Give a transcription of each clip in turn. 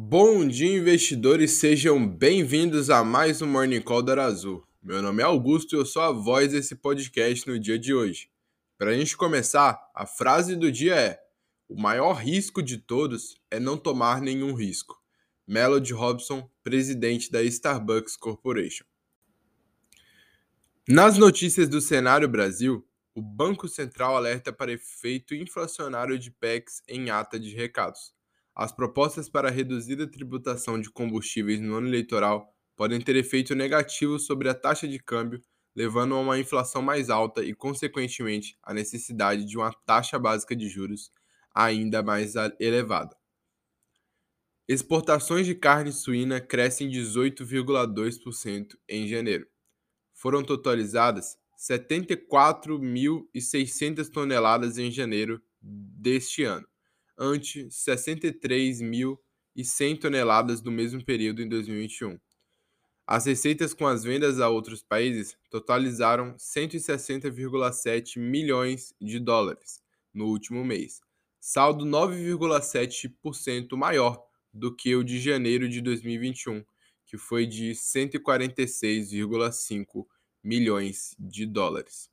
Bom dia, investidores, sejam bem-vindos a mais um Morning Call da Azul. Meu nome é Augusto e eu sou a voz desse podcast no dia de hoje. Para a gente começar, a frase do dia é: O maior risco de todos é não tomar nenhum risco. Melody Robson, presidente da Starbucks Corporation. Nas notícias do cenário Brasil, o Banco Central alerta para efeito inflacionário de PECs em ata de recados. As propostas para reduzir a tributação de combustíveis no ano eleitoral podem ter efeito negativo sobre a taxa de câmbio, levando a uma inflação mais alta e, consequentemente, a necessidade de uma taxa básica de juros ainda mais elevada. Exportações de carne suína crescem 18,2% em janeiro. Foram totalizadas 74.600 toneladas em janeiro deste ano ante 63.100 toneladas do mesmo período em 2021. As receitas com as vendas a outros países totalizaram 160,7 milhões de dólares no último mês, saldo 9,7% maior do que o de janeiro de 2021, que foi de 146,5 milhões de dólares.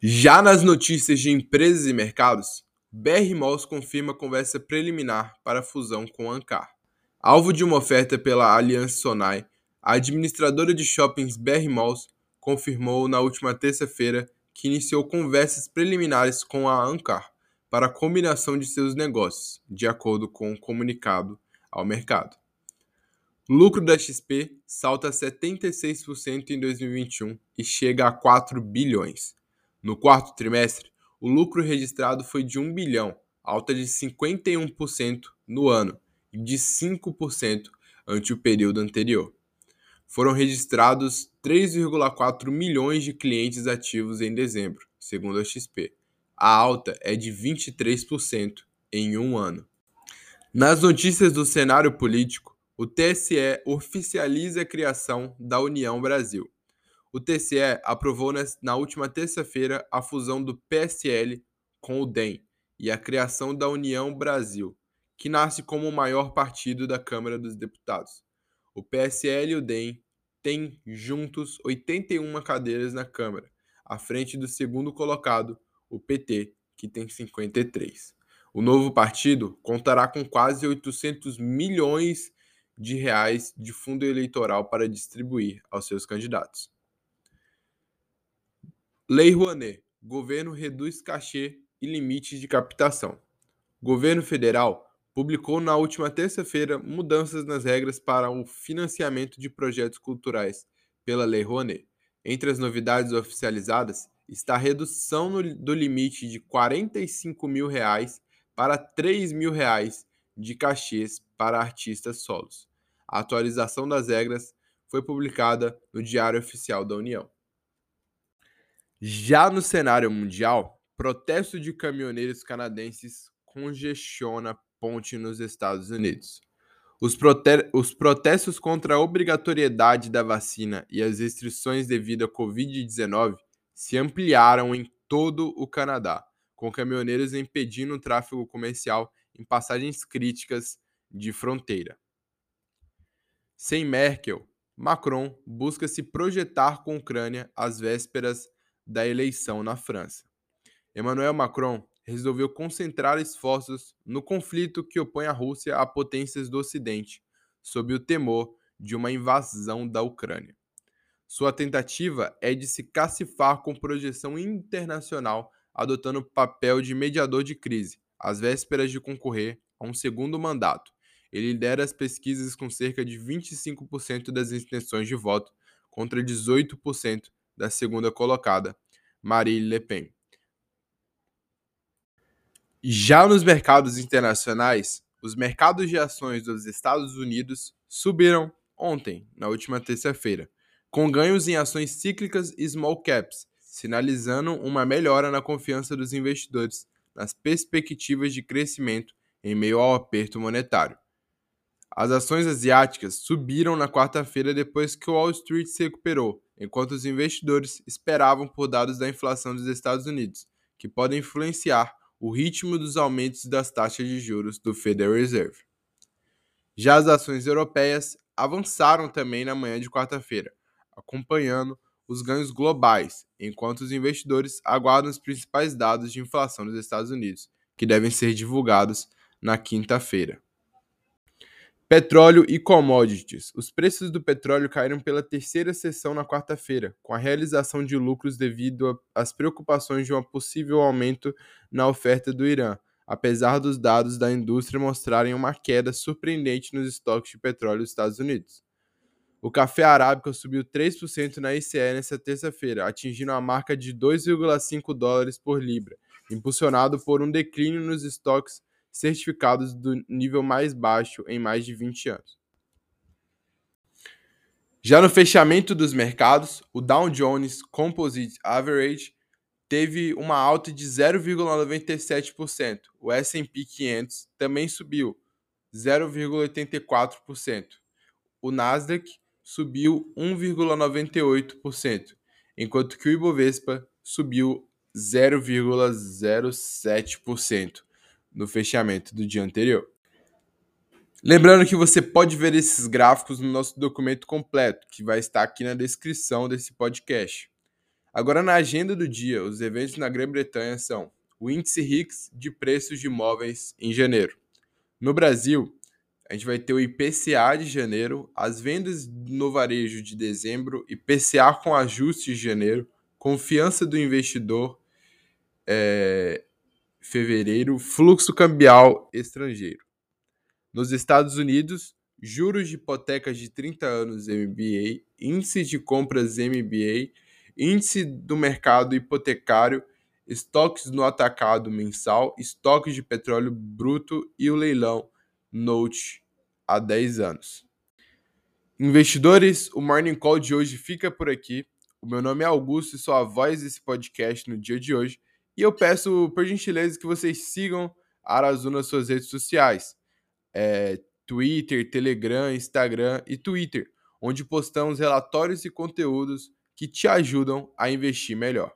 Já nas notícias de empresas e mercados, BR Malls confirma conversa preliminar para fusão com Ancar. Alvo de uma oferta pela Aliança Sonai, a administradora de shoppings BR Malls confirmou na última terça-feira que iniciou conversas preliminares com a Ancar para a combinação de seus negócios, de acordo com o um comunicado ao mercado. lucro da XP salta 76% em 2021 e chega a 4 bilhões. No quarto trimestre, o lucro registrado foi de 1 bilhão, alta de 51% no ano e de 5% ante o período anterior. Foram registrados 3,4 milhões de clientes ativos em dezembro, segundo a XP. A alta é de 23% em um ano. Nas notícias do cenário político, o TSE oficializa a criação da União Brasil o TCE aprovou na última terça-feira a fusão do PSL com o DEM e a criação da União Brasil, que nasce como o maior partido da Câmara dos Deputados. O PSL e o DEM têm juntos 81 cadeiras na Câmara, à frente do segundo colocado, o PT, que tem 53. O novo partido contará com quase 800 milhões de reais de fundo eleitoral para distribuir aos seus candidatos. Lei Rouanet. Governo reduz cachê e limites de captação. Governo federal publicou na última terça-feira mudanças nas regras para o financiamento de projetos culturais pela Lei Rouanet. Entre as novidades oficializadas está a redução no, do limite de 45 mil reais para 3 mil reais de cachês para artistas solos. A atualização das regras foi publicada no Diário Oficial da União. Já no cenário mundial, protesto de caminhoneiros canadenses congestiona ponte nos Estados Unidos. Os, prote os, protestos contra a obrigatoriedade da vacina e as restrições devido à Covid-19 se ampliaram em todo o Canadá, com caminhoneiros impedindo o tráfego comercial em passagens críticas de fronteira. Sem Merkel, Macron busca se projetar com a Ucrânia às vésperas da eleição na França. Emmanuel Macron resolveu concentrar esforços no conflito que opõe a Rússia a potências do Ocidente, sob o temor de uma invasão da Ucrânia. Sua tentativa é de se cacifar com projeção internacional, adotando papel de mediador de crise, às vésperas de concorrer a um segundo mandato. Ele lidera as pesquisas com cerca de 25% das intenções de voto, contra 18% da segunda colocada, Marine Le Pen. Já nos mercados internacionais, os mercados de ações dos Estados Unidos subiram ontem, na última terça-feira, com ganhos em ações cíclicas e small caps, sinalizando uma melhora na confiança dos investidores nas perspectivas de crescimento em meio ao aperto monetário. As ações asiáticas subiram na quarta-feira depois que o Wall Street se recuperou, enquanto os investidores esperavam por dados da inflação dos Estados Unidos, que podem influenciar o ritmo dos aumentos das taxas de juros do Federal Reserve. Já as ações europeias avançaram também na manhã de quarta-feira, acompanhando os ganhos globais, enquanto os investidores aguardam os principais dados de inflação dos Estados Unidos, que devem ser divulgados na quinta-feira. Petróleo e commodities. Os preços do petróleo caíram pela terceira sessão na quarta-feira, com a realização de lucros devido às preocupações de um possível aumento na oferta do Irã, apesar dos dados da indústria mostrarem uma queda surpreendente nos estoques de petróleo dos Estados Unidos. O café arábica subiu 3% na ICE nesta terça-feira, atingindo a marca de 2,5 dólares por libra, impulsionado por um declínio nos estoques certificados do nível mais baixo em mais de 20 anos. Já no fechamento dos mercados, o Dow Jones Composite Average teve uma alta de 0,97%. O S&P 500 também subiu 0,84%. O Nasdaq subiu 1,98%, enquanto que o Ibovespa subiu 0,07% no fechamento do dia anterior. Lembrando que você pode ver esses gráficos no nosso documento completo, que vai estar aqui na descrição desse podcast. Agora, na agenda do dia, os eventos na Grã-Bretanha são o Índice RICS de preços de imóveis em janeiro. No Brasil, a gente vai ter o IPCA de janeiro, as vendas no varejo de dezembro, IPCA com ajustes de janeiro, confiança do investidor, é, fevereiro, fluxo cambial estrangeiro. Nos Estados Unidos, juros de hipotecas de 30 anos MBA, índice de compras MBA, índice do mercado hipotecário, estoques no atacado mensal, estoques de petróleo bruto e o leilão Note há 10 anos. Investidores, o Morning Call de hoje fica por aqui. O meu nome é Augusto e sou a voz desse podcast no dia de hoje. E eu peço, por gentileza, que vocês sigam a Arazu nas suas redes sociais. É, Twitter, Telegram, Instagram e Twitter, onde postamos relatórios e conteúdos que te ajudam a investir melhor.